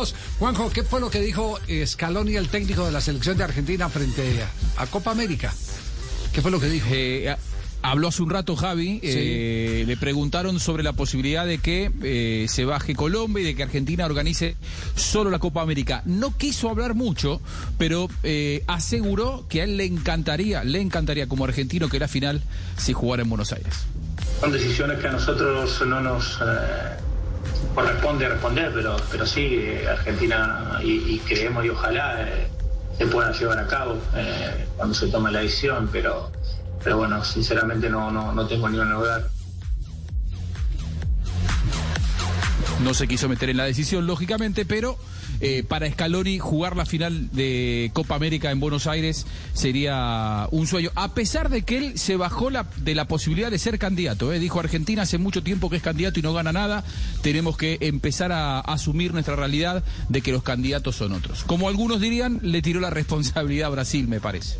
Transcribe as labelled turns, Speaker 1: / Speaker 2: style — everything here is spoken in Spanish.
Speaker 1: minutos. Juanjo, ¿qué fue lo que dijo Scaloni, el técnico de la selección de Argentina, frente a, Copa América? ¿Qué fue lo que dijo?
Speaker 2: Eh, habló hace un rato Javi, eh, le preguntaron sobre la posibilidad de que eh, se baje Colombia y de que Argentina organice solo la Copa América. No quiso hablar mucho, pero aseguró que a él le encantaría, le encantaría como argentino que la final se jugara en Buenos Aires.
Speaker 3: Son decisiones que a nosotros no nos corresponde responder, pero, pero sí, Argentina y, creemos y ojalá eh, se puedan llevar a cabo eh, cuando se tome la decisión, pero, pero bueno, sinceramente no, no, no tengo ningún lugar.
Speaker 2: No se quiso meter en la decisión, lógicamente, pero eh, para Scaloni jugar la final de Copa América en Buenos Aires sería un sueño, a pesar de que él se bajó la, de la posibilidad de ser candidato. Eh. Dijo Argentina hace mucho tiempo que es candidato y no gana nada, tenemos que empezar a asumir nuestra realidad de que los candidatos son otros. Como algunos dirían, le tiró la responsabilidad a Brasil, me parece.